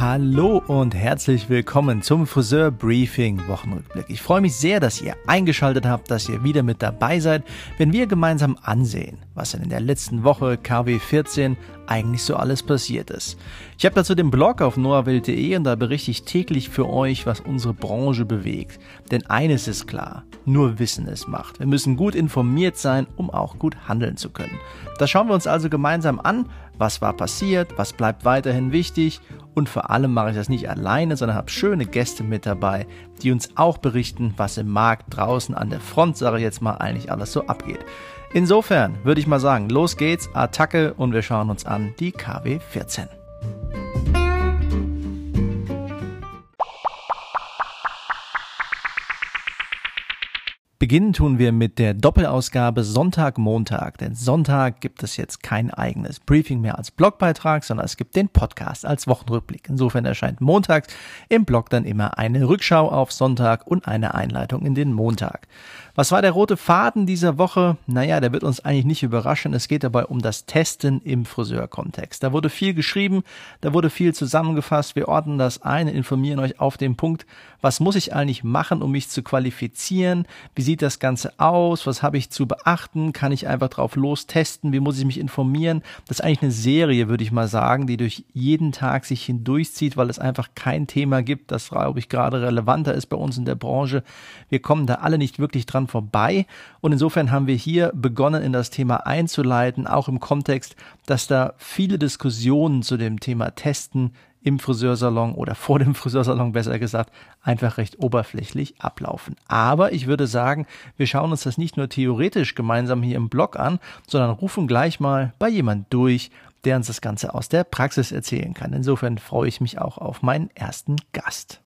Hallo und herzlich willkommen zum Friseur Briefing Wochenrückblick. Ich freue mich sehr, dass ihr eingeschaltet habt, dass ihr wieder mit dabei seid, wenn wir gemeinsam ansehen, was in der letzten Woche KW 14 eigentlich so alles passiert ist. Ich habe dazu den Blog auf noahwelt.de und da berichte ich täglich für euch, was unsere Branche bewegt. Denn eines ist klar, nur Wissen es macht. Wir müssen gut informiert sein, um auch gut handeln zu können. Das schauen wir uns also gemeinsam an, was war passiert, was bleibt weiterhin wichtig und vor allem mache ich das nicht alleine, sondern habe schöne Gäste mit dabei, die uns auch berichten, was im Markt draußen an der Front, sage ich jetzt mal, eigentlich alles so abgeht. Insofern würde ich mal sagen, los geht's, Attacke und wir schauen uns an die KW 14. Beginnen tun wir mit der Doppelausgabe Sonntag-Montag, denn Sonntag gibt es jetzt kein eigenes Briefing mehr als Blogbeitrag, sondern es gibt den Podcast als Wochenrückblick. Insofern erscheint montags im Blog dann immer eine Rückschau auf Sonntag und eine Einleitung in den Montag. Was war der rote Faden dieser Woche? Naja, der wird uns eigentlich nicht überraschen. Es geht dabei um das Testen im Friseurkontext. Da wurde viel geschrieben, da wurde viel zusammengefasst. Wir ordnen das ein, informieren euch auf den Punkt, was muss ich eigentlich machen, um mich zu qualifizieren? Wie sieht das Ganze aus? Was habe ich zu beachten? Kann ich einfach drauf los testen? Wie muss ich mich informieren? Das ist eigentlich eine Serie, würde ich mal sagen, die durch jeden Tag sich hindurchzieht, weil es einfach kein Thema gibt, das, glaube ich, gerade relevanter ist bei uns in der Branche. Wir kommen da alle nicht wirklich dran vorbei. Und insofern haben wir hier begonnen, in das Thema einzuleiten, auch im Kontext, dass da viele Diskussionen zu dem Thema Testen im Friseursalon oder vor dem Friseursalon besser gesagt einfach recht oberflächlich ablaufen. Aber ich würde sagen, wir schauen uns das nicht nur theoretisch gemeinsam hier im Blog an, sondern rufen gleich mal bei jemand durch, der uns das Ganze aus der Praxis erzählen kann. Insofern freue ich mich auch auf meinen ersten Gast.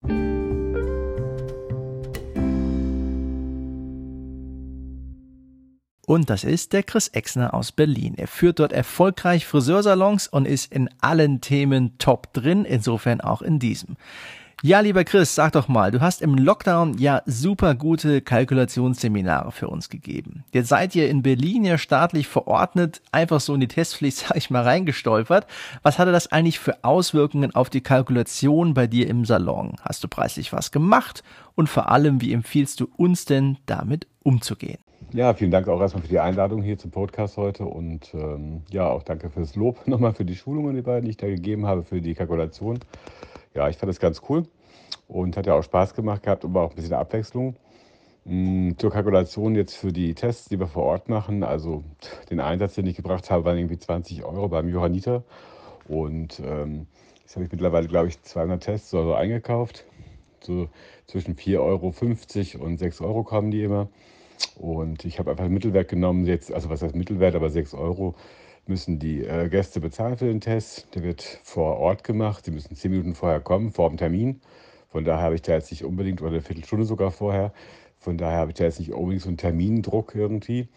Und das ist der Chris Exner aus Berlin. Er führt dort erfolgreich Friseursalons und ist in allen Themen top drin, insofern auch in diesem. Ja, lieber Chris, sag doch mal, du hast im Lockdown ja super gute Kalkulationsseminare für uns gegeben. Jetzt seid ihr in Berlin ja staatlich verordnet, einfach so in die Testpflicht, sag ich mal, reingestolpert. Was hatte das eigentlich für Auswirkungen auf die Kalkulation bei dir im Salon? Hast du preislich was gemacht? Und vor allem, wie empfiehlst du uns denn damit umzugehen? Ja, vielen Dank auch erstmal für die Einladung hier zum Podcast heute und ähm, ja, auch danke fürs Lob nochmal für die Schulungen, die ich da gegeben habe, für die Kalkulation. Ja, ich fand das ganz cool und hat ja auch Spaß gemacht gehabt und war auch ein bisschen Abwechslung. Mhm, zur Kalkulation jetzt für die Tests, die wir vor Ort machen, also den Einsatz, den ich gebracht habe, waren irgendwie 20 Euro beim Johanniter und ähm, jetzt habe ich mittlerweile, glaube ich, 200 Tests oder so eingekauft. So zwischen 4,50 Euro und 6 Euro kommen die immer. Und ich habe einfach Mittelwert genommen, jetzt, also was heißt Mittelwert, aber 6 Euro müssen die äh, Gäste bezahlen für den Test. Der wird vor Ort gemacht. Sie müssen 10 Minuten vorher kommen, vor dem Termin. Von daher habe ich da jetzt nicht unbedingt, oder eine Viertelstunde sogar vorher, von daher habe ich da jetzt nicht unbedingt so einen Termindruck irgendwie.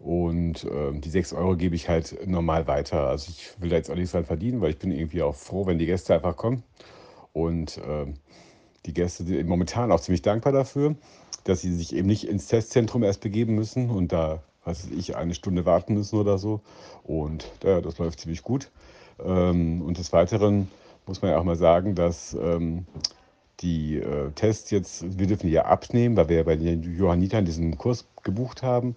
Und äh, die 6 Euro gebe ich halt normal weiter. Also ich will da jetzt auch nichts dran verdienen, weil ich bin irgendwie auch froh, wenn die Gäste einfach kommen. Und äh, die Gäste sind momentan auch ziemlich dankbar dafür dass sie sich eben nicht ins Testzentrum erst begeben müssen und da, was weiß ich, eine Stunde warten müssen oder so. Und ja, das läuft ziemlich gut. Ähm, und des Weiteren muss man ja auch mal sagen, dass ähm, die äh, Tests jetzt, wir dürfen die ja abnehmen, weil wir ja bei den Johannitern diesen Kurs gebucht haben.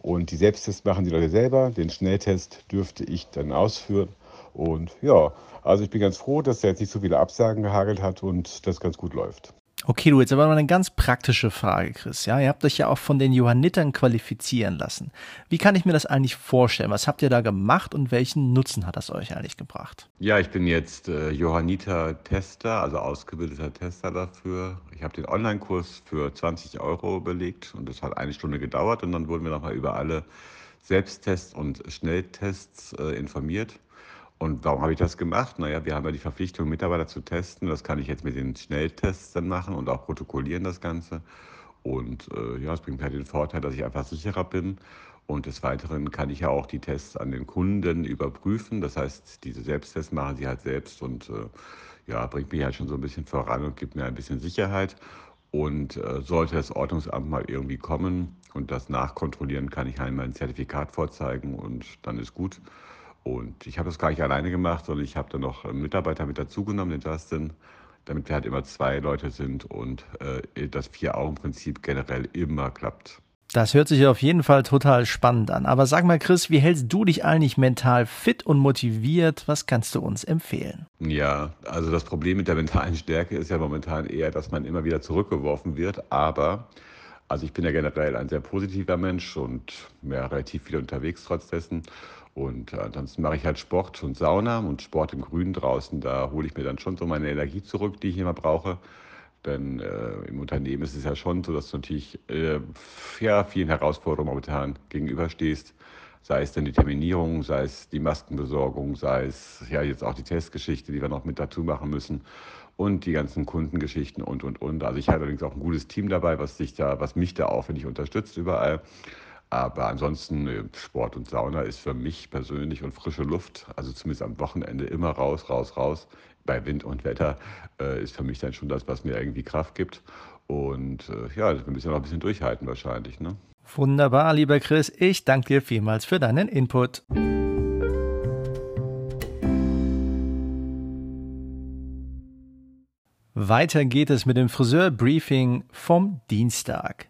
Und die Selbsttests machen die Leute selber. Den Schnelltest dürfte ich dann ausführen. Und ja, also ich bin ganz froh, dass da jetzt nicht so viele Absagen gehagelt hat und das ganz gut läuft. Okay, du, jetzt aber mal eine ganz praktische Frage, Chris. Ja, ihr habt euch ja auch von den Johannitern qualifizieren lassen. Wie kann ich mir das eigentlich vorstellen? Was habt ihr da gemacht und welchen Nutzen hat das euch eigentlich gebracht? Ja, ich bin jetzt äh, Johanniter-Tester, also ausgebildeter Tester dafür. Ich habe den Online-Kurs für 20 Euro belegt und das hat eine Stunde gedauert und dann wurden wir nochmal über alle Selbsttests und Schnelltests äh, informiert. Und warum habe ich das gemacht? Naja, wir haben ja die Verpflichtung, Mitarbeiter zu testen. Das kann ich jetzt mit den Schnelltests dann machen und auch protokollieren das Ganze. Und äh, ja, es bringt halt den Vorteil, dass ich einfach sicherer bin. Und des Weiteren kann ich ja auch die Tests an den Kunden überprüfen. Das heißt, diese Selbsttests machen sie halt selbst und äh, ja, bringt mich halt schon so ein bisschen voran und gibt mir ein bisschen Sicherheit. Und äh, sollte das Ordnungsamt mal irgendwie kommen und das nachkontrollieren, kann ich halt mein Zertifikat vorzeigen und dann ist gut. Und ich habe das gar nicht alleine gemacht, sondern ich habe dann noch einen Mitarbeiter mit dazugenommen, den Justin, damit wir halt immer zwei Leute sind und äh, das Vier-Augen-Prinzip generell immer klappt. Das hört sich auf jeden Fall total spannend an. Aber sag mal, Chris, wie hältst du dich eigentlich mental fit und motiviert? Was kannst du uns empfehlen? Ja, also das Problem mit der mentalen Stärke ist ja momentan eher, dass man immer wieder zurückgeworfen wird. Aber, also ich bin ja generell ein sehr positiver Mensch und ja, relativ viel unterwegs trotz dessen. Und äh, ansonsten mache ich halt Sport und Sauna und Sport im Grünen draußen. Da hole ich mir dann schon so meine Energie zurück, die ich immer brauche. Denn äh, im Unternehmen ist es ja schon so, dass du natürlich äh, ja, vielen Herausforderungen momentan gegenüberstehst. Sei es denn die Terminierung, sei es die Maskenbesorgung, sei es ja jetzt auch die Testgeschichte, die wir noch mit dazu machen müssen und die ganzen Kundengeschichten und und und. Also ich habe allerdings auch ein gutes Team dabei, was sich da, was mich da ich unterstützt überall. Aber ansonsten äh, Sport und Sauna ist für mich persönlich und frische Luft, also zumindest am Wochenende immer raus, raus, raus, bei Wind und Wetter äh, ist für mich dann schon das, was mir irgendwie Kraft gibt. Und äh, ja, wir müssen noch ein bisschen durchhalten wahrscheinlich. Ne? Wunderbar, lieber Chris. Ich danke dir vielmals für deinen Input. Weiter geht es mit dem Friseurbriefing vom Dienstag.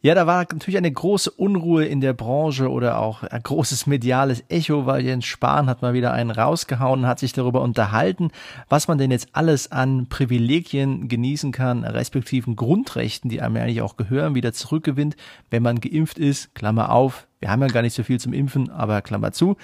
Ja, da war natürlich eine große Unruhe in der Branche oder auch ein großes mediales Echo, weil Jens Spahn hat mal wieder einen rausgehauen, hat sich darüber unterhalten, was man denn jetzt alles an Privilegien genießen kann, respektiven Grundrechten, die einem eigentlich auch gehören, wieder zurückgewinnt, wenn man geimpft ist. Klammer auf, wir haben ja gar nicht so viel zum Impfen, aber Klammer zu.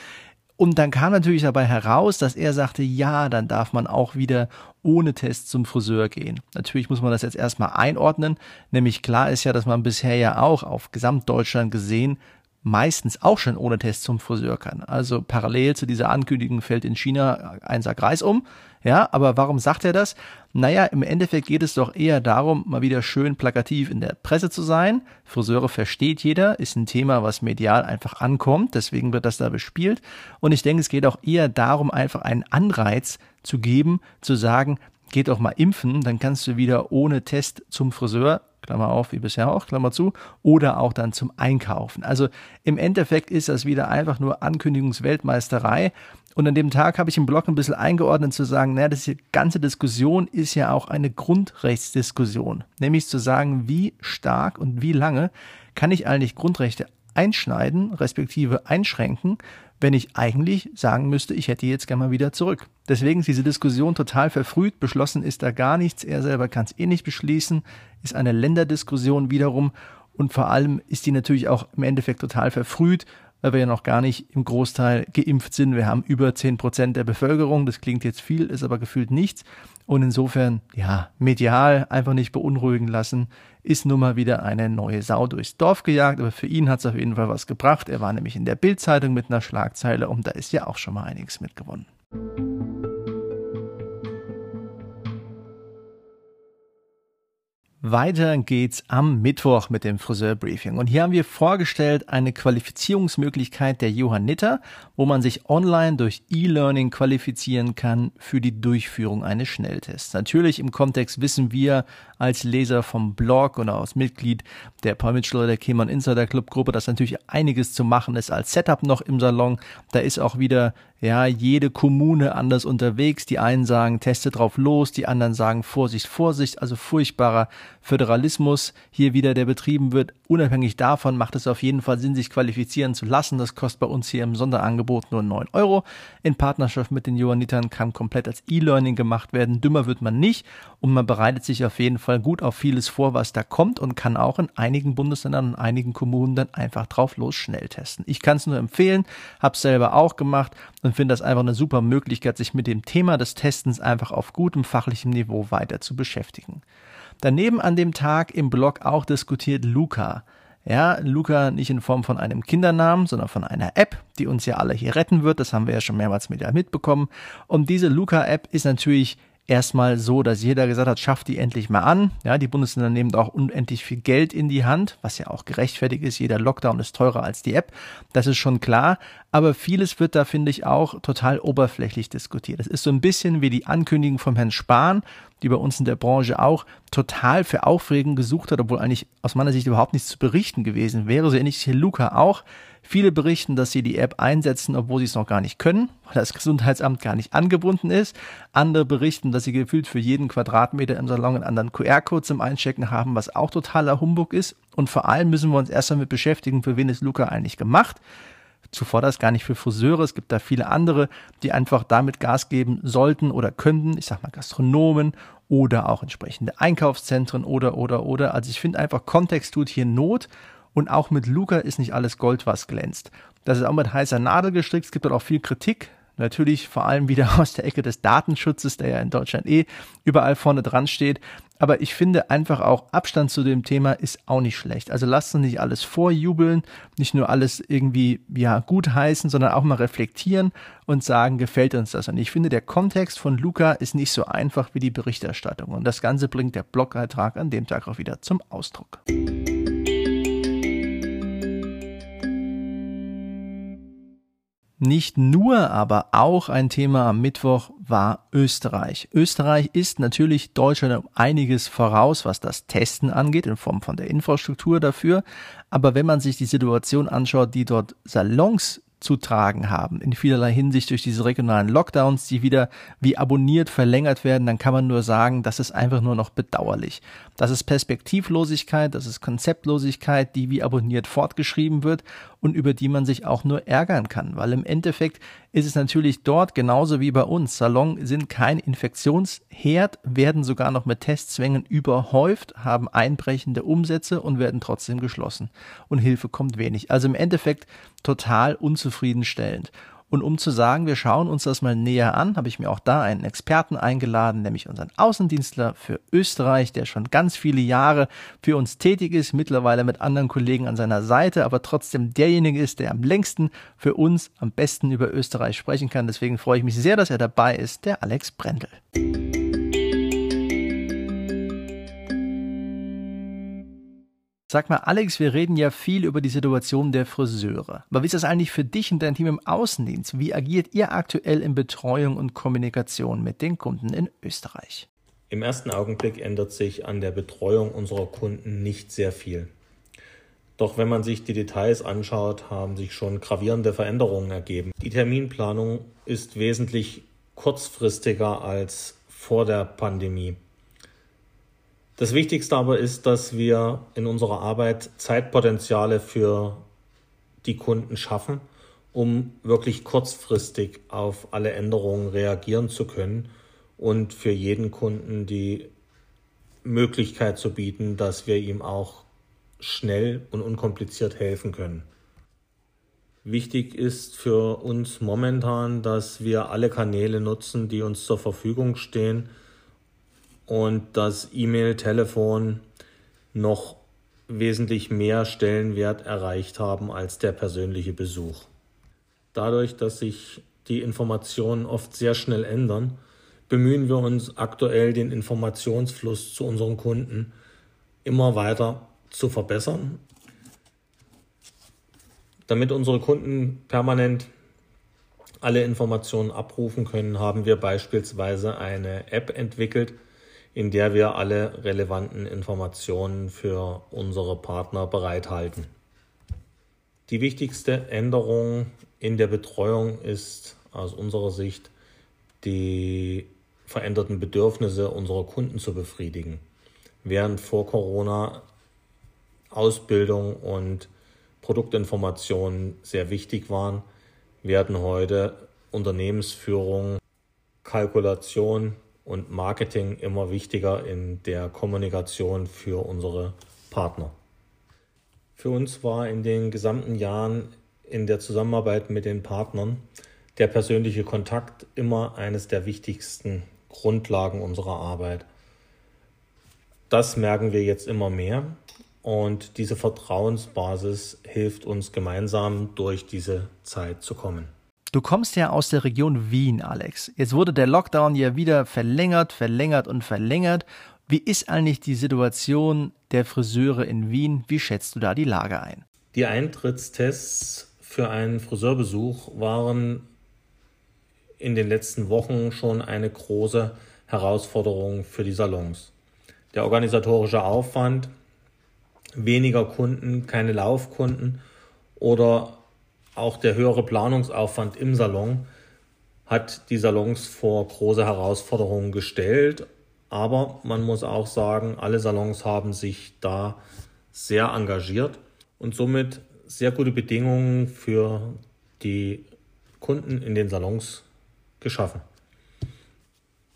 Und dann kam natürlich dabei heraus, dass er sagte, ja, dann darf man auch wieder ohne Test zum Friseur gehen. Natürlich muss man das jetzt erstmal einordnen, nämlich klar ist ja, dass man bisher ja auch auf Gesamtdeutschland gesehen meistens auch schon ohne Test zum Friseur kann. Also parallel zu dieser Ankündigung fällt in China ein Sack Reis um. Ja, aber warum sagt er das? Naja, im Endeffekt geht es doch eher darum, mal wieder schön plakativ in der Presse zu sein. Friseure versteht jeder, ist ein Thema, was medial einfach ankommt, deswegen wird das da bespielt. Und ich denke, es geht auch eher darum, einfach einen Anreiz zu geben, zu sagen, geht doch mal impfen, dann kannst du wieder ohne Test zum Friseur Klammer auf, wie bisher auch, Klammer zu, oder auch dann zum Einkaufen. Also im Endeffekt ist das wieder einfach nur Ankündigungsweltmeisterei. Und an dem Tag habe ich im Blog ein bisschen eingeordnet zu sagen, naja, das ganze Diskussion ist ja auch eine Grundrechtsdiskussion. Nämlich zu sagen, wie stark und wie lange kann ich eigentlich Grundrechte einschneiden, respektive einschränken, wenn ich eigentlich sagen müsste, ich hätte jetzt gerne mal wieder zurück. Deswegen ist diese Diskussion total verfrüht, beschlossen ist da gar nichts, er selber kann es eh nicht beschließen, ist eine Länderdiskussion wiederum. Und vor allem ist die natürlich auch im Endeffekt total verfrüht, weil wir ja noch gar nicht im Großteil geimpft sind. Wir haben über zehn Prozent der Bevölkerung. Das klingt jetzt viel, ist aber gefühlt nichts. Und insofern, ja, medial einfach nicht beunruhigen lassen, ist nun mal wieder eine neue Sau durchs Dorf gejagt. Aber für ihn hat es auf jeden Fall was gebracht. Er war nämlich in der Bildzeitung mit einer Schlagzeile und da ist ja auch schon mal einiges mitgewonnen. Weiter geht's am Mittwoch mit dem Friseurbriefing. Und hier haben wir vorgestellt eine Qualifizierungsmöglichkeit der Johanniter, wo man sich online durch E-Learning qualifizieren kann für die Durchführung eines Schnelltests. Natürlich im Kontext wissen wir als Leser vom Blog oder als Mitglied der Paul Mitchell der Keman Insider Club Gruppe, dass natürlich einiges zu machen ist als Setup noch im Salon. Da ist auch wieder ja, jede Kommune anders unterwegs. Die einen sagen, teste drauf los, die anderen sagen, Vorsicht, Vorsicht, also furchtbarer Föderalismus hier wieder, der betrieben wird. Unabhängig davon macht es auf jeden Fall Sinn, sich qualifizieren zu lassen. Das kostet bei uns hier im Sonderangebot nur 9 Euro. In Partnerschaft mit den Johannitern kann komplett als E-Learning gemacht werden. Dümmer wird man nicht und man bereitet sich auf jeden Fall gut auf vieles vor, was da kommt und kann auch in einigen Bundesländern und einigen Kommunen dann einfach drauf los schnell testen. Ich kann es nur empfehlen, habe selber auch gemacht und finde das einfach eine super Möglichkeit, sich mit dem Thema des Testens einfach auf gutem fachlichem Niveau weiter zu beschäftigen. Daneben an dem Tag im Blog auch diskutiert Luca. Ja, Luca nicht in Form von einem Kindernamen, sondern von einer App, die uns ja alle hier retten wird. Das haben wir ja schon mehrmals medial mitbekommen. Und diese Luca-App ist natürlich erstmal so, dass jeder gesagt hat, schafft die endlich mal an. Ja, die Bundesländer nehmen auch unendlich viel Geld in die Hand, was ja auch gerechtfertigt ist. Jeder Lockdown ist teurer als die App. Das ist schon klar. Aber vieles wird da, finde ich, auch total oberflächlich diskutiert. Das ist so ein bisschen wie die Ankündigung vom Herrn Spahn, die bei uns in der Branche auch total für Aufregung gesucht hat, obwohl eigentlich aus meiner Sicht überhaupt nichts zu berichten gewesen wäre. So ähnlich ist hier Luca auch Viele berichten, dass sie die App einsetzen, obwohl sie es noch gar nicht können, weil das Gesundheitsamt gar nicht angebunden ist. Andere berichten, dass sie gefühlt für jeden Quadratmeter im Salon einen anderen QR-Code zum Einchecken haben, was auch totaler Humbug ist. Und vor allem müssen wir uns erst damit beschäftigen, für wen ist Luca eigentlich gemacht zuvor das gar nicht für Friseure. Es gibt da viele andere, die einfach damit Gas geben sollten oder könnten. Ich sag mal Gastronomen oder auch entsprechende Einkaufszentren oder, oder, oder. Also ich finde einfach, Kontext tut hier Not. Und auch mit Luca ist nicht alles Gold, was glänzt. Das ist auch mit heißer Nadel gestrickt. Es gibt dort auch viel Kritik. Natürlich vor allem wieder aus der Ecke des Datenschutzes, der ja in Deutschland eh überall vorne dran steht. Aber ich finde einfach auch Abstand zu dem Thema ist auch nicht schlecht. Also lasst uns nicht alles vorjubeln, nicht nur alles irgendwie ja gut heißen, sondern auch mal reflektieren und sagen, gefällt uns das? Und ich finde, der Kontext von Luca ist nicht so einfach wie die Berichterstattung. Und das Ganze bringt der Blogbeitrag an dem Tag auch wieder zum Ausdruck. Nicht nur, aber auch ein Thema am Mittwoch war Österreich. Österreich ist natürlich Deutschland um einiges voraus, was das Testen angeht, in Form von der Infrastruktur dafür. Aber wenn man sich die Situation anschaut, die dort Salons zu tragen haben, in vielerlei Hinsicht durch diese regionalen Lockdowns, die wieder wie abonniert verlängert werden, dann kann man nur sagen, das ist einfach nur noch bedauerlich. Das ist Perspektivlosigkeit, das ist Konzeptlosigkeit, die wie abonniert fortgeschrieben wird und über die man sich auch nur ärgern kann, weil im Endeffekt ist es natürlich dort genauso wie bei uns. Salon sind kein Infektionsherd, werden sogar noch mit Testzwängen überhäuft, haben einbrechende Umsätze und werden trotzdem geschlossen. Und Hilfe kommt wenig. Also im Endeffekt total unzufriedenstellend. Und um zu sagen, wir schauen uns das mal näher an, habe ich mir auch da einen Experten eingeladen, nämlich unseren Außendienstler für Österreich, der schon ganz viele Jahre für uns tätig ist, mittlerweile mit anderen Kollegen an seiner Seite, aber trotzdem derjenige ist, der am längsten für uns am besten über Österreich sprechen kann. Deswegen freue ich mich sehr, dass er dabei ist, der Alex Brendel. Sag mal, Alex, wir reden ja viel über die Situation der Friseure. Aber wie ist das eigentlich für dich und dein Team im Außendienst? Wie agiert ihr aktuell in Betreuung und Kommunikation mit den Kunden in Österreich? Im ersten Augenblick ändert sich an der Betreuung unserer Kunden nicht sehr viel. Doch wenn man sich die Details anschaut, haben sich schon gravierende Veränderungen ergeben. Die Terminplanung ist wesentlich kurzfristiger als vor der Pandemie. Das Wichtigste aber ist, dass wir in unserer Arbeit Zeitpotenziale für die Kunden schaffen, um wirklich kurzfristig auf alle Änderungen reagieren zu können und für jeden Kunden die Möglichkeit zu bieten, dass wir ihm auch schnell und unkompliziert helfen können. Wichtig ist für uns momentan, dass wir alle Kanäle nutzen, die uns zur Verfügung stehen, und das E-Mail, Telefon noch wesentlich mehr Stellenwert erreicht haben als der persönliche Besuch. Dadurch, dass sich die Informationen oft sehr schnell ändern, bemühen wir uns aktuell den Informationsfluss zu unseren Kunden immer weiter zu verbessern. Damit unsere Kunden permanent alle Informationen abrufen können, haben wir beispielsweise eine App entwickelt, in der wir alle relevanten Informationen für unsere Partner bereithalten. Die wichtigste Änderung in der Betreuung ist aus unserer Sicht die veränderten Bedürfnisse unserer Kunden zu befriedigen. Während vor Corona Ausbildung und Produktinformationen sehr wichtig waren, werden heute Unternehmensführung, Kalkulation, und Marketing immer wichtiger in der Kommunikation für unsere Partner. Für uns war in den gesamten Jahren in der Zusammenarbeit mit den Partnern der persönliche Kontakt immer eines der wichtigsten Grundlagen unserer Arbeit. Das merken wir jetzt immer mehr und diese Vertrauensbasis hilft uns gemeinsam durch diese Zeit zu kommen. Du kommst ja aus der Region Wien, Alex. Jetzt wurde der Lockdown ja wieder verlängert, verlängert und verlängert. Wie ist eigentlich die Situation der Friseure in Wien? Wie schätzt du da die Lage ein? Die Eintrittstests für einen Friseurbesuch waren in den letzten Wochen schon eine große Herausforderung für die Salons. Der organisatorische Aufwand, weniger Kunden, keine Laufkunden oder auch der höhere Planungsaufwand im Salon hat die Salons vor große Herausforderungen gestellt. Aber man muss auch sagen, alle Salons haben sich da sehr engagiert und somit sehr gute Bedingungen für die Kunden in den Salons geschaffen.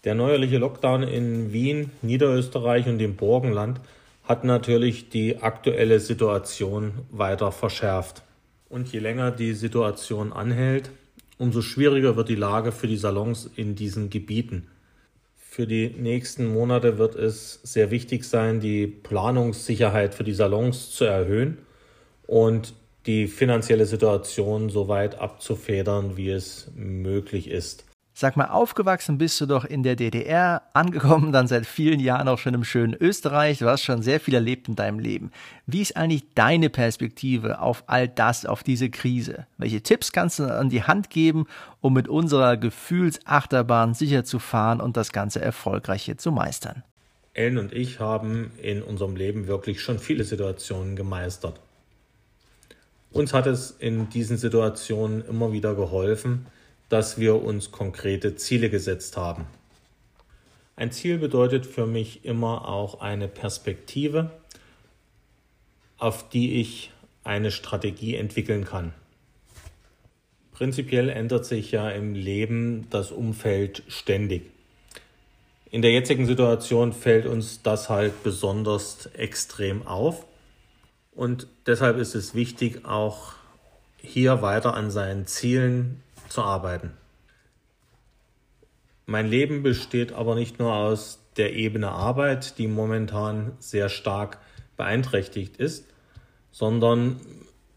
Der neuerliche Lockdown in Wien, Niederösterreich und dem Burgenland hat natürlich die aktuelle Situation weiter verschärft. Und je länger die Situation anhält, umso schwieriger wird die Lage für die Salons in diesen Gebieten. Für die nächsten Monate wird es sehr wichtig sein, die Planungssicherheit für die Salons zu erhöhen und die finanzielle Situation so weit abzufedern, wie es möglich ist. Sag mal, aufgewachsen bist du doch in der DDR, angekommen dann seit vielen Jahren auch schon im schönen Österreich. Du hast schon sehr viel erlebt in deinem Leben. Wie ist eigentlich deine Perspektive auf all das, auf diese Krise? Welche Tipps kannst du an die Hand geben, um mit unserer Gefühlsachterbahn sicher zu fahren und das Ganze erfolgreich hier zu meistern? Ellen und ich haben in unserem Leben wirklich schon viele Situationen gemeistert. Uns hat es in diesen Situationen immer wieder geholfen, dass wir uns konkrete Ziele gesetzt haben. Ein Ziel bedeutet für mich immer auch eine Perspektive, auf die ich eine Strategie entwickeln kann. Prinzipiell ändert sich ja im Leben das Umfeld ständig. In der jetzigen Situation fällt uns das halt besonders extrem auf. Und deshalb ist es wichtig, auch hier weiter an seinen Zielen zu arbeiten. Mein Leben besteht aber nicht nur aus der Ebene Arbeit, die momentan sehr stark beeinträchtigt ist, sondern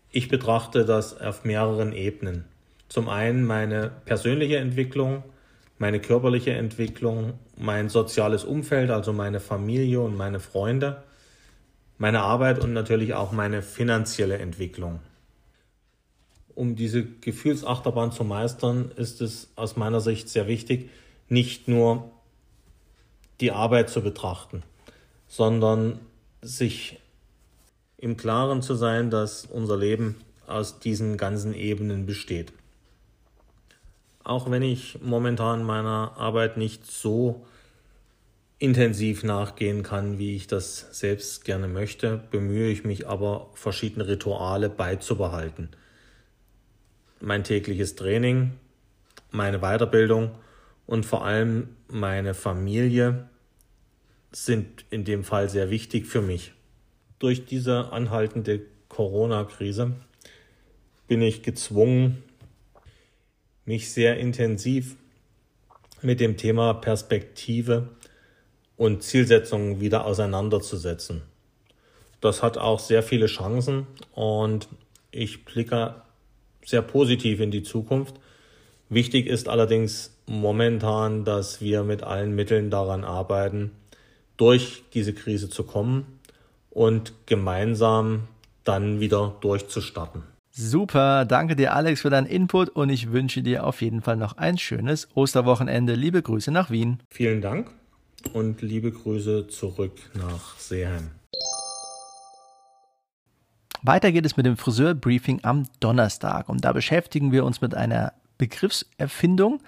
ich betrachte das auf mehreren Ebenen. Zum einen meine persönliche Entwicklung, meine körperliche Entwicklung, mein soziales Umfeld, also meine Familie und meine Freunde, meine Arbeit und natürlich auch meine finanzielle Entwicklung um diese Gefühlsachterbahn zu meistern, ist es aus meiner Sicht sehr wichtig, nicht nur die Arbeit zu betrachten, sondern sich im Klaren zu sein, dass unser Leben aus diesen ganzen Ebenen besteht. Auch wenn ich momentan meiner Arbeit nicht so intensiv nachgehen kann, wie ich das selbst gerne möchte, bemühe ich mich aber, verschiedene Rituale beizubehalten – mein tägliches Training, meine Weiterbildung und vor allem meine Familie sind in dem Fall sehr wichtig für mich. Durch diese anhaltende Corona-Krise bin ich gezwungen, mich sehr intensiv mit dem Thema Perspektive und Zielsetzungen wieder auseinanderzusetzen. Das hat auch sehr viele Chancen und ich blicke sehr positiv in die Zukunft. Wichtig ist allerdings momentan, dass wir mit allen Mitteln daran arbeiten, durch diese Krise zu kommen und gemeinsam dann wieder durchzustarten. Super, danke dir Alex für deinen Input und ich wünsche dir auf jeden Fall noch ein schönes Osterwochenende. Liebe Grüße nach Wien. Vielen Dank und liebe Grüße zurück nach Seeheim. Weiter geht es mit dem Friseurbriefing am Donnerstag und da beschäftigen wir uns mit einer Begriffserfindung,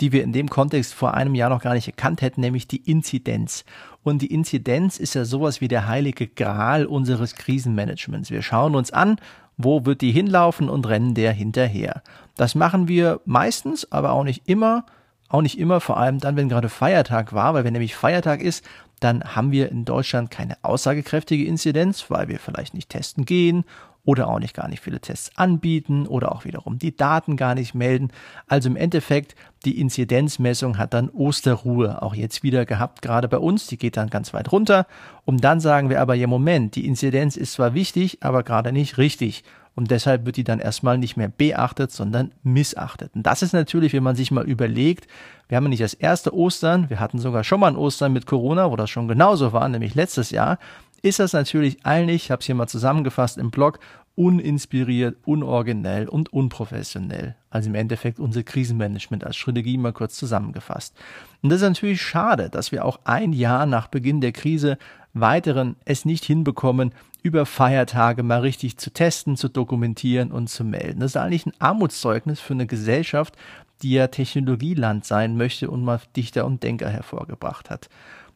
die wir in dem Kontext vor einem Jahr noch gar nicht erkannt hätten, nämlich die Inzidenz. Und die Inzidenz ist ja sowas wie der heilige Gral unseres Krisenmanagements. Wir schauen uns an, wo wird die hinlaufen und rennen der hinterher. Das machen wir meistens, aber auch nicht immer. Auch nicht immer, vor allem dann, wenn gerade Feiertag war, weil wenn nämlich Feiertag ist, dann haben wir in Deutschland keine aussagekräftige Inzidenz, weil wir vielleicht nicht testen gehen oder auch nicht gar nicht viele Tests anbieten oder auch wiederum die Daten gar nicht melden. Also im Endeffekt, die Inzidenzmessung hat dann Osterruhe auch jetzt wieder gehabt, gerade bei uns. Die geht dann ganz weit runter. Und dann sagen wir aber, ja Moment, die Inzidenz ist zwar wichtig, aber gerade nicht richtig. Und deshalb wird die dann erstmal nicht mehr beachtet, sondern missachtet. Und das ist natürlich, wenn man sich mal überlegt, wir haben ja nicht das erste Ostern, wir hatten sogar schon mal ein Ostern mit Corona, wo das schon genauso war, nämlich letztes Jahr, ist das natürlich eigentlich, ich habe es hier mal zusammengefasst im Blog, uninspiriert, unoriginell und unprofessionell. Also im Endeffekt unser Krisenmanagement als Strategie mal kurz zusammengefasst. Und das ist natürlich schade, dass wir auch ein Jahr nach Beginn der Krise weiteren es nicht hinbekommen, über Feiertage mal richtig zu testen, zu dokumentieren und zu melden. Das ist eigentlich ein Armutszeugnis für eine Gesellschaft, die ja Technologieland sein möchte und mal Dichter und Denker hervorgebracht hat.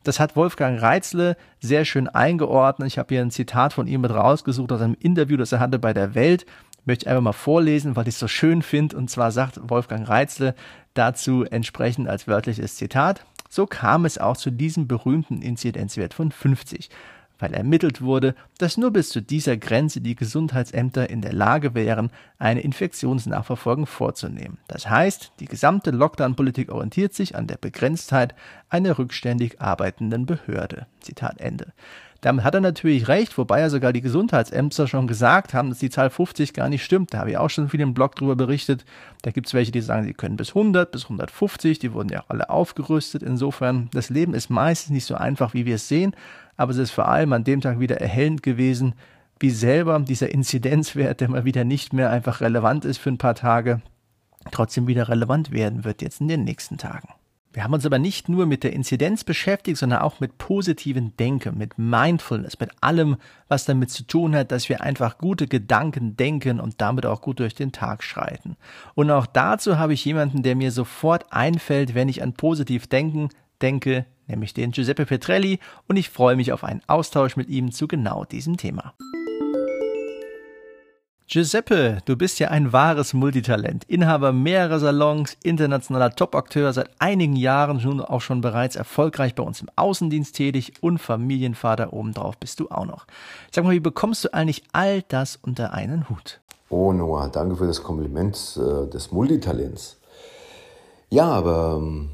Das hat Wolfgang Reitzle sehr schön eingeordnet. Ich habe hier ein Zitat von ihm mit rausgesucht aus einem Interview, das er hatte bei der Welt. Möchte ich einfach mal vorlesen, weil ich es so schön finde. Und zwar sagt Wolfgang Reitzle dazu entsprechend als wörtliches Zitat. So kam es auch zu diesem berühmten Inzidenzwert von 50 weil ermittelt wurde, dass nur bis zu dieser Grenze die Gesundheitsämter in der Lage wären, eine Infektionsnachverfolgung vorzunehmen. Das heißt, die gesamte Lockdown-Politik orientiert sich an der Begrenztheit einer rückständig arbeitenden Behörde. Zitat Ende. Damit hat er natürlich recht, wobei ja sogar die Gesundheitsämter schon gesagt haben, dass die Zahl 50 gar nicht stimmt. Da habe ich auch schon viel im Blog drüber berichtet. Da gibt es welche, die sagen, sie können bis 100, bis 150. Die wurden ja auch alle aufgerüstet. Insofern, das Leben ist meistens nicht so einfach, wie wir es sehen aber es ist vor allem an dem Tag wieder erhellend gewesen, wie selber dieser Inzidenzwert, der mal wieder nicht mehr einfach relevant ist für ein paar Tage, trotzdem wieder relevant werden wird jetzt in den nächsten Tagen. Wir haben uns aber nicht nur mit der Inzidenz beschäftigt, sondern auch mit positiven Denken, mit Mindfulness, mit allem, was damit zu tun hat, dass wir einfach gute Gedanken denken und damit auch gut durch den Tag schreiten. Und auch dazu habe ich jemanden, der mir sofort einfällt, wenn ich an positiv denken denke, nämlich den Giuseppe Petrelli, und ich freue mich auf einen Austausch mit ihm zu genau diesem Thema. Giuseppe, du bist ja ein wahres Multitalent, Inhaber mehrerer Salons, internationaler Top-Akteur, seit einigen Jahren nun auch schon bereits erfolgreich bei uns im Außendienst tätig und Familienvater obendrauf bist du auch noch. Sag mal, wie bekommst du eigentlich all das unter einen Hut? Oh Noah, danke für das Kompliment äh, des Multitalents. Ja, aber ähm,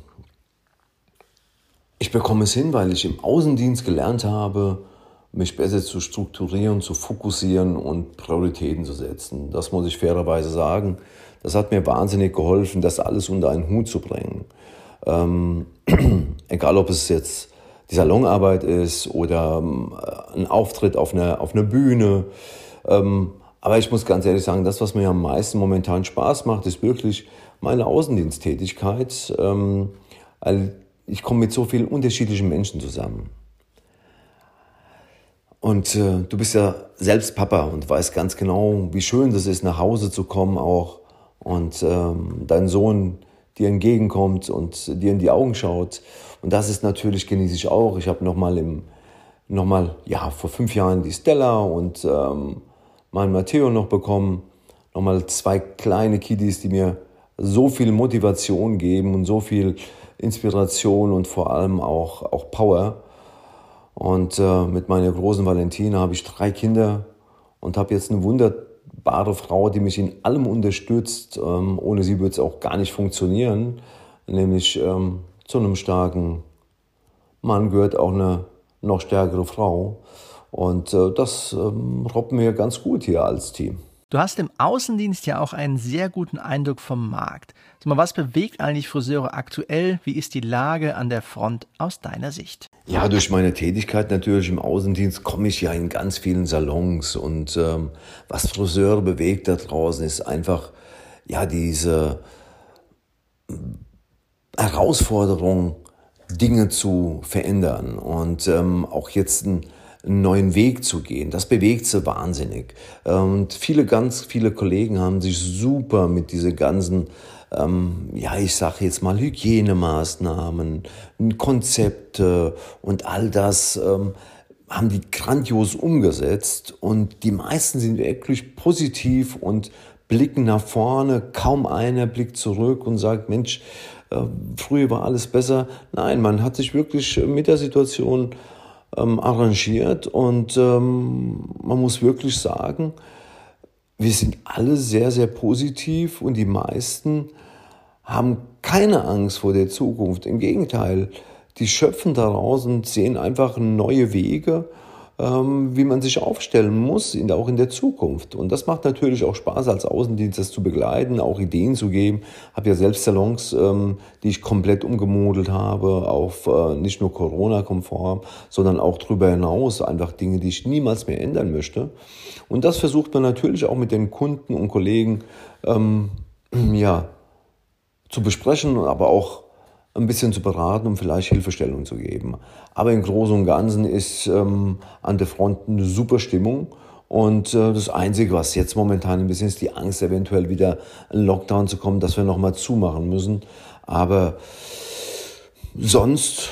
ich bekomme es hin, weil ich im Außendienst gelernt habe, mich besser zu strukturieren, zu fokussieren und Prioritäten zu setzen. Das muss ich fairerweise sagen. Das hat mir wahnsinnig geholfen, das alles unter einen Hut zu bringen. Ähm, egal, ob es jetzt die Salonarbeit ist oder ähm, ein Auftritt auf einer, auf einer Bühne. Ähm, aber ich muss ganz ehrlich sagen, das, was mir am meisten momentan Spaß macht, ist wirklich meine Außendiensttätigkeit. Ähm, ich komme mit so vielen unterschiedlichen Menschen zusammen. Und äh, du bist ja selbst Papa und weißt ganz genau, wie schön das ist, nach Hause zu kommen auch und ähm, dein Sohn dir entgegenkommt und dir in die Augen schaut. Und das ist natürlich, genieße ich auch. Ich habe nochmal im, nochmal, ja, vor fünf Jahren die Stella und ähm, meinen Matteo noch bekommen. Nochmal zwei kleine Kiddies, die mir so viel Motivation geben und so viel Inspiration und vor allem auch, auch Power. Und äh, mit meiner großen Valentina habe ich drei Kinder und habe jetzt eine wunderbare Frau, die mich in allem unterstützt. Ähm, ohne sie würde es auch gar nicht funktionieren. Nämlich ähm, zu einem starken Mann gehört auch eine noch stärkere Frau. Und äh, das ähm, robben wir ganz gut hier als Team. Du hast im Außendienst ja auch einen sehr guten Eindruck vom Markt. Sag mal, was bewegt eigentlich Friseure aktuell? Wie ist die Lage an der Front aus deiner Sicht? Ja, durch meine Tätigkeit natürlich im Außendienst komme ich ja in ganz vielen Salons und ähm, was Friseure bewegt da draußen ist einfach ja diese Herausforderung, Dinge zu verändern und ähm, auch jetzt ein einen neuen Weg zu gehen. Das bewegt sie wahnsinnig. Und viele, ganz viele Kollegen haben sich super mit diese ganzen, ähm, ja, ich sage jetzt mal Hygienemaßnahmen, Konzepte und all das ähm, haben die grandios umgesetzt. Und die meisten sind wirklich positiv und blicken nach vorne. Kaum einer blickt zurück und sagt, Mensch, äh, früher war alles besser. Nein, man hat sich wirklich mit der Situation ähm, arrangiert und ähm, man muss wirklich sagen, wir sind alle sehr, sehr positiv und die meisten haben keine Angst vor der Zukunft. Im Gegenteil, die schöpfen daraus und sehen einfach neue Wege wie man sich aufstellen muss, auch in der Zukunft. Und das macht natürlich auch Spaß als Außendienst, das zu begleiten, auch Ideen zu geben. Habe ja selbst Salons, ähm, die ich komplett umgemodelt habe, auf äh, nicht nur Corona-konform, sondern auch darüber hinaus, einfach Dinge, die ich niemals mehr ändern möchte. Und das versucht man natürlich auch mit den Kunden und Kollegen ähm, ja, zu besprechen, aber auch ein bisschen zu beraten und vielleicht Hilfestellung zu geben. Aber im Großen und Ganzen ist ähm, an der Front eine super Stimmung. Und äh, das Einzige, was jetzt momentan ein bisschen ist, die Angst, eventuell wieder in Lockdown zu kommen, dass wir nochmal zumachen müssen. Aber sonst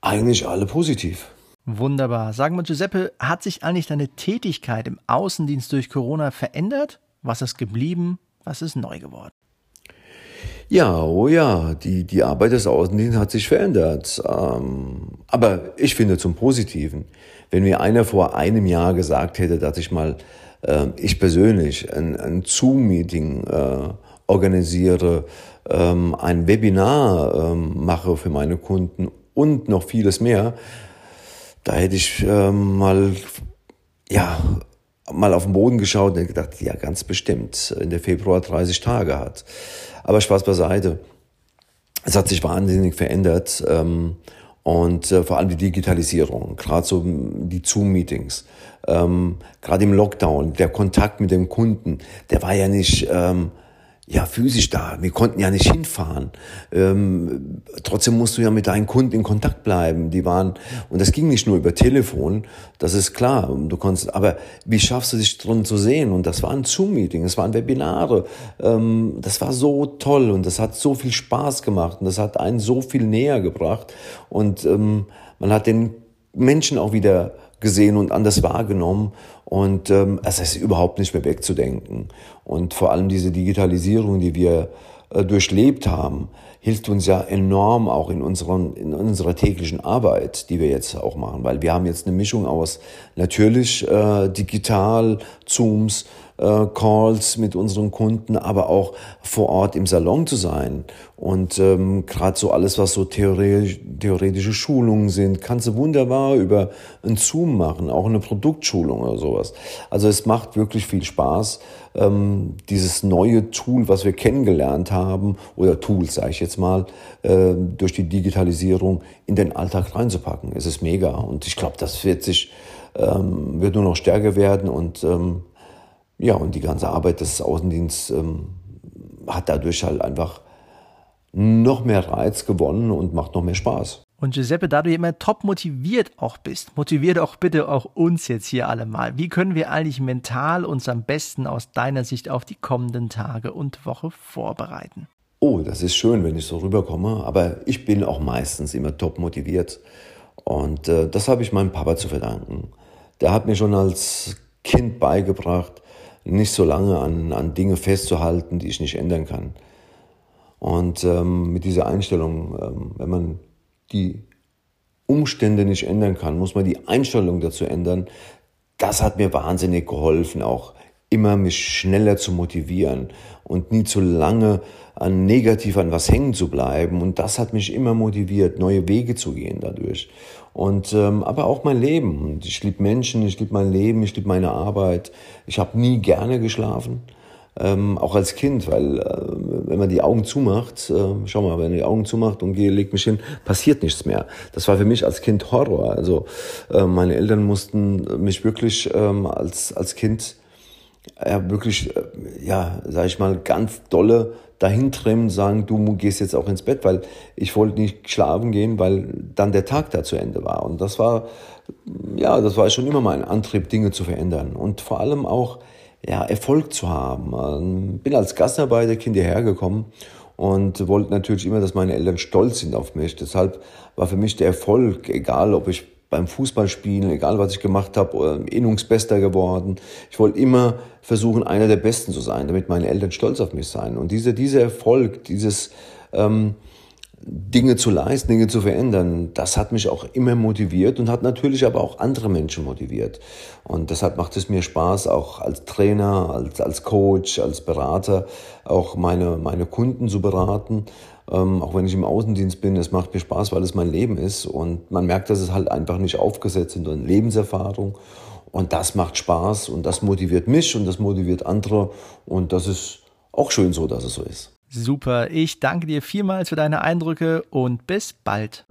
eigentlich alle positiv. Wunderbar. Sagen wir, Giuseppe, hat sich eigentlich deine Tätigkeit im Außendienst durch Corona verändert? Was ist geblieben? Was ist neu geworden? Ja, oh ja, die, die Arbeit des Außendienstes hat sich verändert. Ähm, aber ich finde zum Positiven. Wenn mir einer vor einem Jahr gesagt hätte, dass ich mal, äh, ich persönlich, ein, ein Zoom-Meeting äh, organisiere, ähm, ein Webinar ähm, mache für meine Kunden und noch vieles mehr, da hätte ich ähm, mal, ja, mal auf den Boden geschaut und gedacht, ja, ganz bestimmt, in der Februar 30 Tage hat. Aber Spaß beiseite. Es hat sich wahnsinnig verändert. Ähm, und äh, vor allem die Digitalisierung, gerade so die Zoom-Meetings, ähm, gerade im Lockdown, der Kontakt mit dem Kunden, der war ja nicht ähm, ja physisch da. Wir konnten ja nicht hinfahren. Ähm, trotzdem musst du ja mit deinen Kunden in Kontakt bleiben. Die waren und das ging nicht nur über Telefon. Das ist klar. Du konntest, aber wie schaffst du dich drin zu sehen? Und das waren Zoom-Meetings, das waren Webinare. Ähm, das war so toll und das hat so viel Spaß gemacht und das hat einen so viel näher gebracht und ähm, man hat den Menschen auch wieder gesehen und anders wahrgenommen. Und ähm, es ist überhaupt nicht mehr wegzudenken. Und vor allem diese Digitalisierung, die wir äh, durchlebt haben, hilft uns ja enorm auch in, unseren, in unserer täglichen Arbeit, die wir jetzt auch machen. Weil wir haben jetzt eine Mischung aus natürlich äh, digital, Zooms, äh, Calls mit unseren Kunden, aber auch vor Ort im Salon zu sein. Und ähm, gerade so alles, was so theoretisch, theoretische Schulungen sind, kannst du wunderbar über ein Zoom machen, auch eine Produktschulung oder sowas. Also es macht wirklich viel Spaß, ähm, dieses neue Tool, was wir kennengelernt haben, oder Tools, sage ich jetzt mal, äh, durch die Digitalisierung in den Alltag reinzupacken. Es ist mega und ich glaube, das wird sich ähm, wird nur noch stärker werden und ähm, ja, und die ganze Arbeit des Außendienstes ähm, hat dadurch halt einfach noch mehr Reiz gewonnen und macht noch mehr Spaß. Und Giuseppe, da du immer top motiviert auch bist, motiviert auch bitte auch uns jetzt hier alle mal. Wie können wir eigentlich mental uns am besten aus deiner Sicht auf die kommenden Tage und Woche vorbereiten? Oh, das ist schön, wenn ich so rüberkomme, aber ich bin auch meistens immer top motiviert. Und äh, das habe ich meinem Papa zu verdanken. Der hat mir schon als Kind beigebracht, nicht so lange an, an Dinge festzuhalten, die ich nicht ändern kann. Und ähm, mit dieser Einstellung, ähm, wenn man die Umstände nicht ändern kann, muss man die Einstellung dazu ändern. Das hat mir wahnsinnig geholfen, auch immer mich schneller zu motivieren und nie zu lange an negativ an was hängen zu bleiben. Und das hat mich immer motiviert, neue Wege zu gehen dadurch. Und ähm, aber auch mein Leben. Und ich liebe Menschen, ich liebe mein Leben, ich liebe meine Arbeit. Ich habe nie gerne geschlafen. Ähm, auch als Kind, weil äh, wenn man die Augen zumacht, äh, schau mal, wenn man die Augen zumacht und gehe, leg mich hin, passiert nichts mehr. Das war für mich als Kind Horror. Also äh, meine Eltern mussten mich wirklich ähm, als als Kind ja wirklich äh, ja, sag ich mal, ganz dolle dahin trimmen, sagen, du gehst jetzt auch ins Bett, weil ich wollte nicht schlafen gehen, weil dann der Tag da zu Ende war. Und das war, ja, das war schon immer mein Antrieb, Dinge zu verändern. Und vor allem auch, ja, Erfolg zu haben. Ähm, bin als Gastarbeiterkind hierher gekommen und wollte natürlich immer, dass meine Eltern stolz sind auf mich. Deshalb war für mich der Erfolg, egal ob ich beim Fußballspielen, egal was ich gemacht habe, Innungsbester geworden. Ich wollte immer versuchen, einer der Besten zu sein, damit meine Eltern stolz auf mich sein. Und dieser, dieser Erfolg, dieses ähm, Dinge zu leisten, Dinge zu verändern, das hat mich auch immer motiviert und hat natürlich aber auch andere Menschen motiviert. Und deshalb macht es mir Spaß, auch als Trainer, als, als Coach, als Berater, auch meine, meine Kunden zu beraten ähm, auch wenn ich im Außendienst bin, es macht mir Spaß, weil es mein Leben ist. Und man merkt, dass es halt einfach nicht aufgesetzt ist, sondern Lebenserfahrung. Und das macht Spaß und das motiviert mich und das motiviert andere. Und das ist auch schön so, dass es so ist. Super, ich danke dir vielmals für deine Eindrücke und bis bald.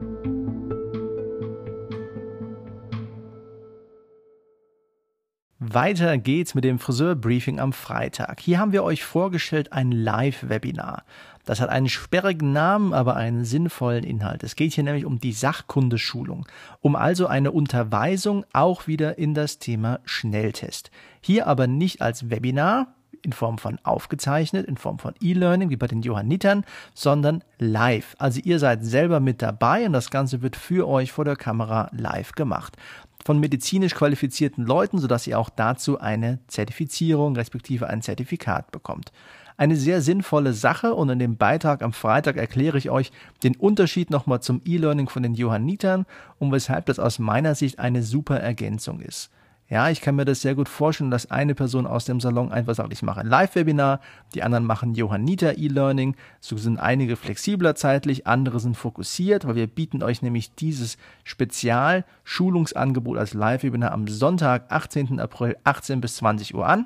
Weiter geht's mit dem Friseurbriefing am Freitag. Hier haben wir euch vorgestellt ein Live-Webinar. Das hat einen sperrigen Namen, aber einen sinnvollen Inhalt. Es geht hier nämlich um die Sachkundeschulung, um also eine Unterweisung auch wieder in das Thema Schnelltest. Hier aber nicht als Webinar, in Form von aufgezeichnet, in Form von E-Learning, wie bei den Johannitern, sondern live. Also ihr seid selber mit dabei und das Ganze wird für euch vor der Kamera live gemacht. Von medizinisch qualifizierten Leuten, sodass ihr auch dazu eine Zertifizierung respektive ein Zertifikat bekommt. Eine sehr sinnvolle Sache und in dem Beitrag am Freitag erkläre ich euch den Unterschied nochmal zum E-Learning von den Johannitern und weshalb das aus meiner Sicht eine super Ergänzung ist. Ja, ich kann mir das sehr gut vorstellen, dass eine Person aus dem Salon einfach sagt, ich mache ein Live-Webinar, die anderen machen Johanniter E-Learning. So sind einige flexibler zeitlich, andere sind fokussiert, weil wir bieten euch nämlich dieses Spezial-Schulungsangebot als Live-Webinar am Sonntag, 18. April, 18 bis 20 Uhr an.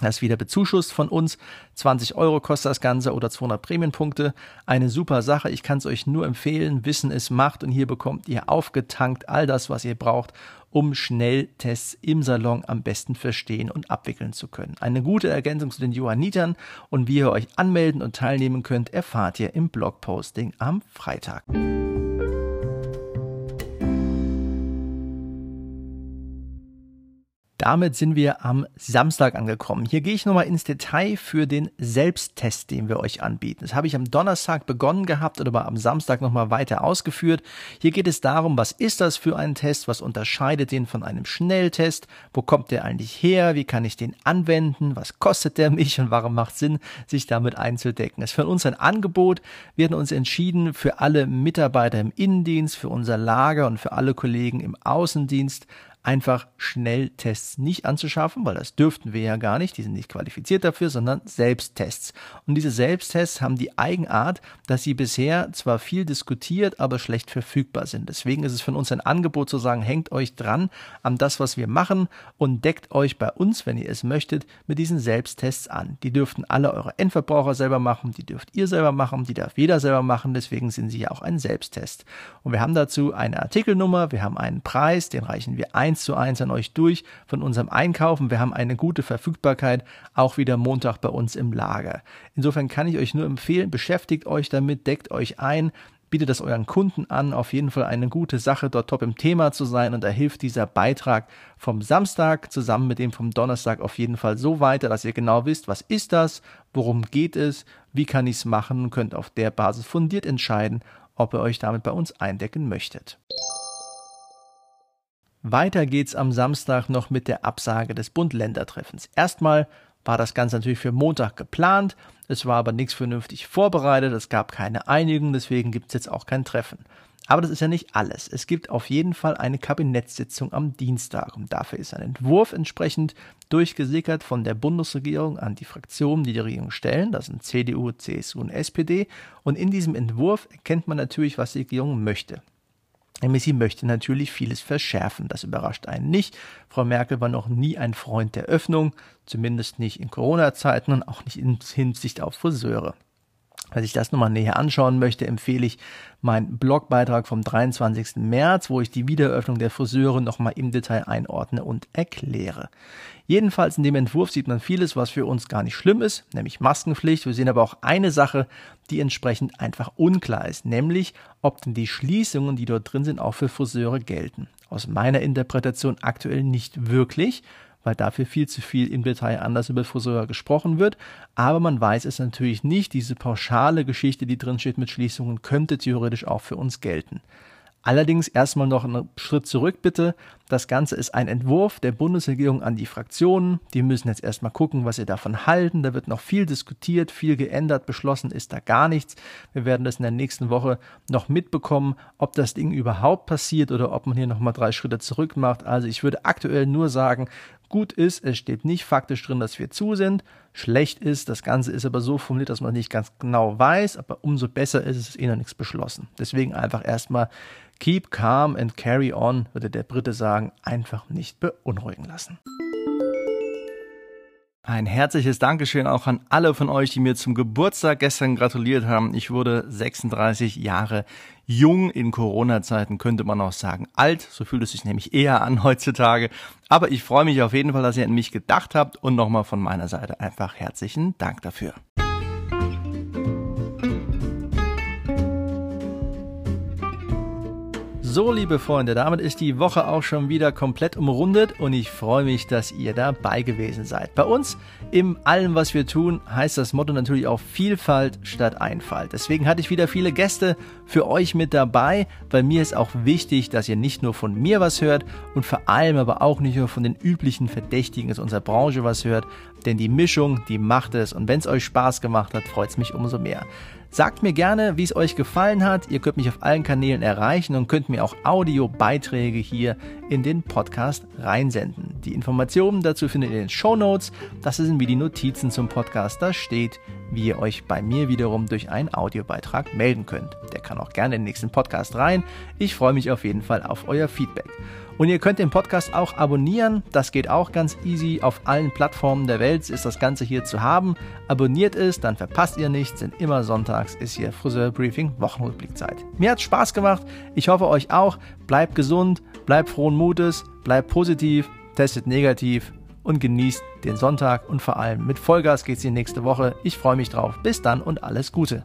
Das ist wieder bezuschusst von uns. 20 Euro kostet das Ganze oder 200 Prämienpunkte. Eine super Sache. Ich kann es euch nur empfehlen. Wissen ist Macht und hier bekommt ihr aufgetankt all das, was ihr braucht, um Schnelltests im Salon am besten verstehen und abwickeln zu können. Eine gute Ergänzung zu den Johannitern und wie ihr euch anmelden und teilnehmen könnt, erfahrt ihr im Blogposting am Freitag. Damit sind wir am Samstag angekommen. Hier gehe ich nochmal ins Detail für den Selbsttest, den wir euch anbieten. Das habe ich am Donnerstag begonnen gehabt und aber am Samstag nochmal weiter ausgeführt. Hier geht es darum, was ist das für ein Test? Was unterscheidet den von einem Schnelltest? Wo kommt der eigentlich her? Wie kann ich den anwenden? Was kostet der mich und warum macht Sinn, sich damit einzudecken? Das ist für uns ein Angebot. Wir haben uns entschieden, für alle Mitarbeiter im Innendienst, für unser Lager und für alle Kollegen im Außendienst einfach Schnelltests nicht anzuschaffen, weil das dürften wir ja gar nicht, die sind nicht qualifiziert dafür, sondern Selbsttests. Und diese Selbsttests haben die Eigenart, dass sie bisher zwar viel diskutiert, aber schlecht verfügbar sind. Deswegen ist es von uns ein Angebot zu sagen, hängt euch dran an das, was wir machen und deckt euch bei uns, wenn ihr es möchtet, mit diesen Selbsttests an. Die dürften alle eure Endverbraucher selber machen, die dürft ihr selber machen, die darf jeder selber machen, deswegen sind sie ja auch ein Selbsttest. Und wir haben dazu eine Artikelnummer, wir haben einen Preis, den reichen wir ein eins zu eins an euch durch von unserem Einkaufen. Wir haben eine gute Verfügbarkeit, auch wieder Montag bei uns im Lager. Insofern kann ich euch nur empfehlen, beschäftigt euch damit, deckt euch ein, bietet es euren Kunden an. Auf jeden Fall eine gute Sache, dort top im Thema zu sein. Und da hilft dieser Beitrag vom Samstag zusammen mit dem vom Donnerstag auf jeden Fall so weiter, dass ihr genau wisst, was ist das, worum geht es, wie kann ich es machen und könnt auf der Basis fundiert entscheiden, ob ihr euch damit bei uns eindecken möchtet. Weiter geht's am Samstag noch mit der Absage des Bund-Länder-Treffens. Erstmal war das Ganze natürlich für Montag geplant, es war aber nichts vernünftig vorbereitet, es gab keine Einigung, deswegen gibt's jetzt auch kein Treffen. Aber das ist ja nicht alles. Es gibt auf jeden Fall eine Kabinettssitzung am Dienstag und dafür ist ein Entwurf entsprechend durchgesickert von der Bundesregierung an die Fraktionen, die die Regierung stellen. Das sind CDU, CSU und SPD. Und in diesem Entwurf erkennt man natürlich, was die Regierung möchte. Nämlich sie möchte natürlich vieles verschärfen. Das überrascht einen nicht. Frau Merkel war noch nie ein Freund der Öffnung, zumindest nicht in Corona-Zeiten und auch nicht in Hinsicht auf Friseure. Wer sich das nochmal näher anschauen möchte, empfehle ich meinen Blogbeitrag vom 23. März, wo ich die Wiedereröffnung der Friseure nochmal im Detail einordne und erkläre. Jedenfalls in dem Entwurf sieht man vieles, was für uns gar nicht schlimm ist, nämlich Maskenpflicht. Wir sehen aber auch eine Sache, die entsprechend einfach unklar ist, nämlich ob denn die Schließungen, die dort drin sind, auch für Friseure gelten. Aus meiner Interpretation aktuell nicht wirklich weil dafür viel zu viel im Detail anders über Friseure gesprochen wird. Aber man weiß es natürlich nicht. Diese pauschale Geschichte, die drin steht mit Schließungen, könnte theoretisch auch für uns gelten. Allerdings erstmal noch einen Schritt zurück bitte. Das Ganze ist ein Entwurf der Bundesregierung an die Fraktionen. Die müssen jetzt erstmal gucken, was sie davon halten. Da wird noch viel diskutiert, viel geändert, beschlossen ist da gar nichts. Wir werden das in der nächsten Woche noch mitbekommen, ob das Ding überhaupt passiert oder ob man hier nochmal drei Schritte zurück macht. Also ich würde aktuell nur sagen, Gut ist, es steht nicht faktisch drin, dass wir zu sind. Schlecht ist, das Ganze ist aber so formuliert, dass man nicht ganz genau weiß, aber umso besser ist es, ist eh noch nichts beschlossen. Deswegen einfach erstmal keep calm and carry on, würde der Brite sagen, einfach nicht beunruhigen lassen. Ein herzliches Dankeschön auch an alle von euch, die mir zum Geburtstag gestern gratuliert haben. Ich wurde 36 Jahre jung in Corona-Zeiten, könnte man auch sagen. Alt, so fühlt es sich nämlich eher an heutzutage. Aber ich freue mich auf jeden Fall, dass ihr an mich gedacht habt und nochmal von meiner Seite einfach herzlichen Dank dafür. So, liebe Freunde, damit ist die Woche auch schon wieder komplett umrundet und ich freue mich, dass ihr dabei gewesen seid. Bei uns im allem, was wir tun, heißt das Motto natürlich auch Vielfalt statt Einfalt. Deswegen hatte ich wieder viele Gäste für euch mit dabei, weil mir ist auch wichtig, dass ihr nicht nur von mir was hört und vor allem aber auch nicht nur von den üblichen Verdächtigen aus unserer Branche was hört, denn die Mischung, die macht es und wenn es euch Spaß gemacht hat, freut es mich umso mehr. Sagt mir gerne, wie es euch gefallen hat. Ihr könnt mich auf allen Kanälen erreichen und könnt mir auch Audiobeiträge hier in den Podcast reinsenden. Die Informationen dazu findet ihr in den Show Notes. Das sind wie die Notizen zum Podcast. Da steht, wie ihr euch bei mir wiederum durch einen Audiobeitrag melden könnt. Der kann auch gerne in den nächsten Podcast rein. Ich freue mich auf jeden Fall auf euer Feedback. Und ihr könnt den Podcast auch abonnieren. Das geht auch ganz easy. Auf allen Plattformen der Welt ist das Ganze hier zu haben. Abonniert es, dann verpasst ihr nichts, denn immer sonntags ist hier Friseurbriefing Wochenrückblickzeit. Mir hat Spaß gemacht. Ich hoffe euch auch. Bleibt gesund, bleibt frohen Mutes, bleibt positiv, testet negativ und genießt den Sonntag und vor allem mit Vollgas geht's die nächste Woche. Ich freue mich drauf. Bis dann und alles Gute.